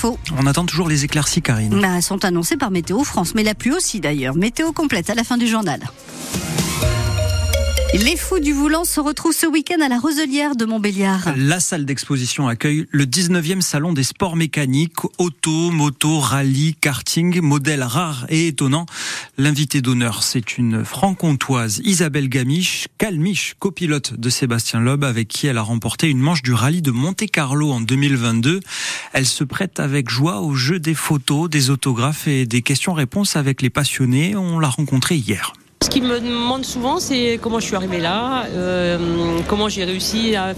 infos. On attend toujours les éclaircies, Karine. Bah, sont annoncées par Météo France, mais la pluie aussi d'ailleurs. Météo complète à la fin du journal. Les fous du volant se retrouvent ce week-end à la Roselière de Montbéliard. La salle d'exposition accueille le 19e salon des sports mécaniques, auto, moto, rallye, karting, modèles rares et étonnants. L'invité d'honneur, c'est une franc-comtoise, Isabelle Gamiche, Calmiche, copilote de Sébastien Loeb, avec qui elle a remporté une manche du rallye de Monte-Carlo en 2022. Elle se prête avec joie au jeu des photos, des autographes et des questions-réponses avec les passionnés. On l'a rencontrée hier. Ce qui me demande souvent, c'est comment je suis arrivé là, euh, comment j'ai réussi à,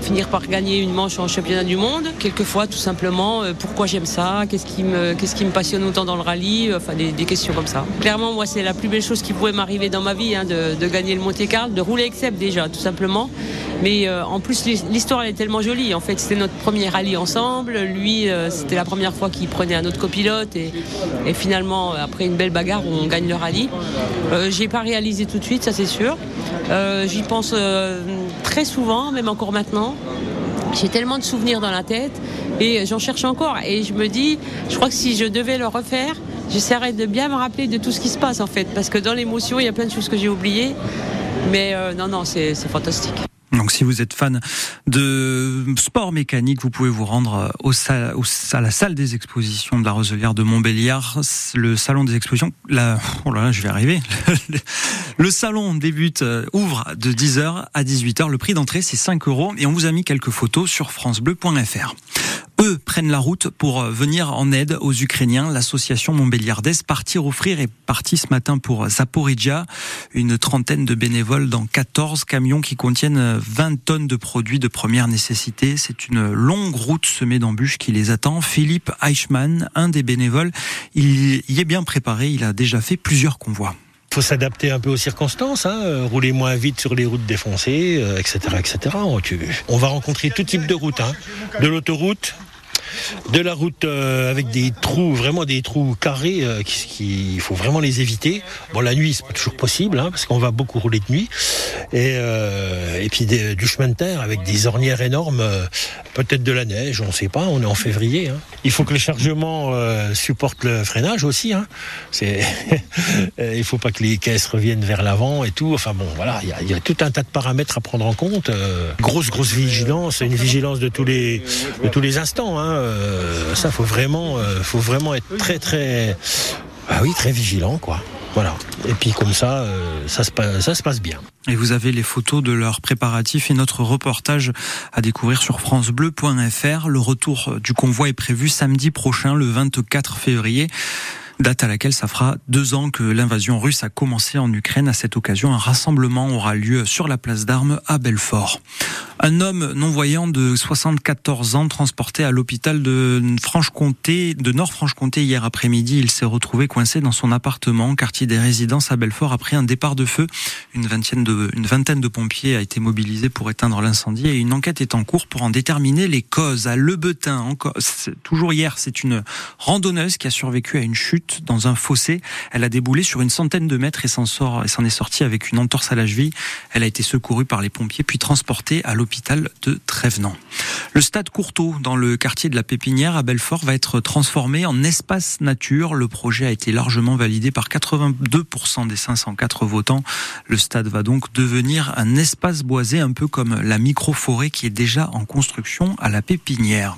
finir par gagner une manche en championnat du monde. Quelquefois, tout simplement, euh, pourquoi j'aime ça, qu'est-ce qui, me, passionne autant dans le rallye, enfin des, des, questions comme ça. Clairement, moi, c'est la plus belle chose qui pouvait m'arriver dans ma vie, hein, de, gagner le Monte Carlo, de rouler avec déjà, tout simplement. Mais euh, en plus, l'histoire est tellement jolie. En fait, c'était notre premier rallye ensemble. Lui, euh, c'était la première fois qu'il prenait un autre copilote. Et, et, finalement, après une belle bagarre, on gagne le rallye. Euh, j'ai pas réalisé tout de suite, ça c'est sûr. Euh, j'y pense euh, très souvent, même encore maintenant. J'ai tellement de souvenirs dans la tête et j'en cherche encore. Et je me dis, je crois que si je devais le refaire, j'essaierais de bien me rappeler de tout ce qui se passe en fait. Parce que dans l'émotion, il y a plein de choses que j'ai oubliées. Mais euh, non, non, c'est fantastique. Donc si vous êtes fan de sport mécanique, vous pouvez vous rendre au, au, à la salle des expositions de la Roselière de Montbéliard, le salon des expositions. La, oh là là, je vais arriver. Le salon débute, euh, ouvre de 10h à 18h. Le prix d'entrée, c'est 5 euros et on vous a mis quelques photos sur francebleu.fr eux prennent la route pour venir en aide aux Ukrainiens. L'association Montbéliardaise Partir offrir est partie ce matin pour Zaporizhia. Une trentaine de bénévoles dans 14 camions qui contiennent 20 tonnes de produits de première nécessité. C'est une longue route semée d'embûches qui les attend. Philippe Eichmann, un des bénévoles, il y est bien préparé. Il a déjà fait plusieurs convois. Faut s'adapter un peu aux circonstances, hein, rouler moins vite sur les routes défoncées, euh, etc., etc. On va rencontrer tout type de routes, hein, de l'autoroute, de la route euh, avec des trous, vraiment des trous carrés, euh, qui, il faut vraiment les éviter. Bon, la nuit, c'est pas toujours possible, hein, parce qu'on va beaucoup rouler de nuit. Et, euh, puis du chemin de terre avec des ornières énormes, peut-être de la neige, on sait pas, on est en février. Hein. Il faut que le chargement supporte le freinage aussi. Hein. Il faut pas que les caisses reviennent vers l'avant et tout. Enfin bon, voilà, il y a, y a, tout un tas de paramètres à prendre en compte. grosse, grosse vigilance, une vigilance de tous les, de tous les instants. Hein. Euh, ça faut vraiment, euh, faut vraiment être très très, ah oui, très vigilant quoi. Voilà. Et puis comme ça, euh, ça, se passe, ça se passe bien. Et vous avez les photos de leurs préparatifs et notre reportage à découvrir sur francebleu.fr. Le retour du convoi est prévu samedi prochain, le 24 février date à laquelle ça fera deux ans que l'invasion russe a commencé en Ukraine. À cette occasion, un rassemblement aura lieu sur la place d'armes à Belfort. Un homme non-voyant de 74 ans transporté à l'hôpital de Franche-Comté, de Nord-Franche-Comté hier après-midi. Il s'est retrouvé coincé dans son appartement, quartier des résidences à Belfort, après un départ de feu. Une vingtaine de, pompiers a été mobilisés pour éteindre l'incendie et une enquête est en cours pour en déterminer les causes. À Lebetin, encore, toujours hier, c'est une randonneuse qui a survécu à une chute dans un fossé. Elle a déboulé sur une centaine de mètres et s'en est sortie avec une entorse à la cheville. Elle a été secourue par les pompiers puis transportée à l'hôpital de Trévenant. Le stade Courteau dans le quartier de la Pépinière à Belfort va être transformé en espace nature. Le projet a été largement validé par 82% des 504 votants. Le stade va donc devenir un espace boisé un peu comme la micro-forêt qui est déjà en construction à la Pépinière.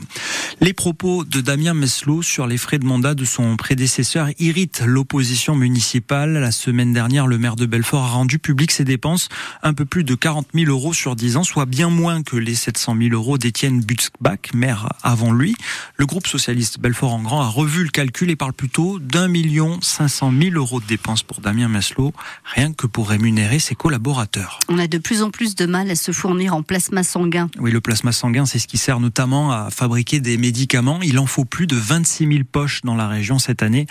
Les propos de Damien Meslot sur les frais de mandat de son prédécesseur irritent l'opposition municipale. La semaine dernière, le maire de Belfort a rendu public ses dépenses un peu plus de 40 000 euros sur 10 ans, soit bien moins que les 700 000 euros d'Étienne Butzbach, maire avant lui. Le groupe socialiste Belfort en Grand a revu le calcul et parle plutôt d'un million 500 000 euros de dépenses pour Damien Meslot, rien que pour rémunérer ses collaborateurs. On a de plus en plus de mal à se fournir en plasma sanguin. Oui, le plasma sanguin, c'est ce qui sert notamment à fabriquer des médicaments. Il en faut plus de 26 000 poches dans la région cette année.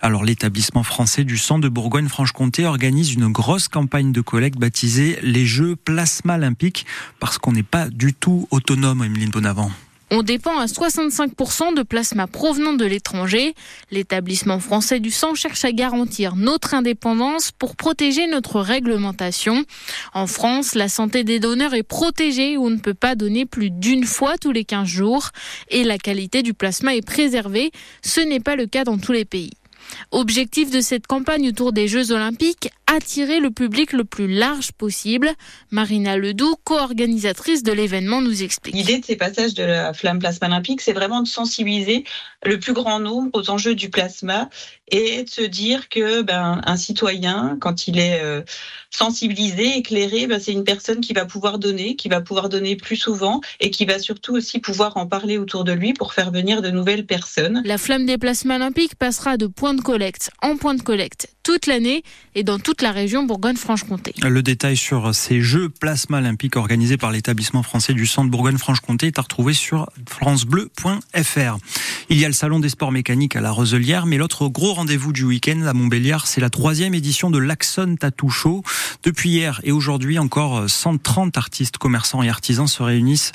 Alors l'établissement français du sang de Bourgogne-Franche-Comté organise une grosse campagne de collecte baptisée les Jeux Plasma Olympiques parce qu'on n'est pas du tout autonome, Emeline Bonavent. On dépend à 65% de plasma provenant de l'étranger. L'établissement français du sang cherche à garantir notre indépendance pour protéger notre réglementation. En France, la santé des donneurs est protégée. On ne peut pas donner plus d'une fois tous les 15 jours. Et la qualité du plasma est préservée. Ce n'est pas le cas dans tous les pays. Objectif de cette campagne autour des Jeux Olympiques, attirer le public le plus large possible. Marina Ledoux, co-organisatrice de l'événement, nous explique. L'idée de ces passages de la flamme plasma olympique, c'est vraiment de sensibiliser le plus grand nombre aux enjeux du plasma et de se dire que ben, un citoyen, quand il est euh, sensibilisé, éclairé, ben, c'est une personne qui va pouvoir donner, qui va pouvoir donner plus souvent et qui va surtout aussi pouvoir en parler autour de lui pour faire venir de nouvelles personnes. La flamme des plasmas olympiques passera de point de collecte en point de collecte toute l'année et dans toute la région Bourgogne-Franche-Comté. Le détail sur ces Jeux plasma olympiques organisés par l'établissement français du centre Bourgogne-Franche-Comté est à retrouver sur francebleu.fr. Il y a le salon des sports mécaniques à la Roselière, mais l'autre gros rendez-vous du week-end à Montbéliard, c'est la troisième édition de l'Axon Tattoo. Depuis hier et aujourd'hui, encore 130 artistes, commerçants et artisans se réunissent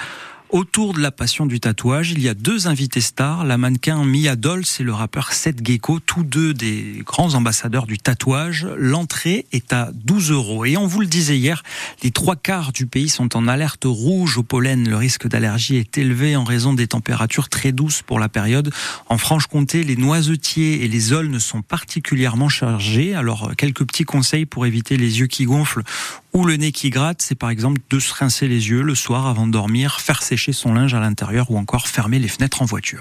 Autour de la passion du tatouage, il y a deux invités stars, la mannequin Mia Dolls et le rappeur Seth Gecko, tous deux des grands ambassadeurs du tatouage. L'entrée est à 12 euros. Et on vous le disait hier, les trois quarts du pays sont en alerte rouge au pollen. Le risque d'allergie est élevé en raison des températures très douces pour la période. En Franche-Comté, les noisetiers et les aulnes sont particulièrement chargés. Alors, quelques petits conseils pour éviter les yeux qui gonflent ou le nez qui gratte, c'est par exemple de se rincer les yeux le soir avant de dormir, faire sécher son linge à l'intérieur ou encore fermer les fenêtres en voiture.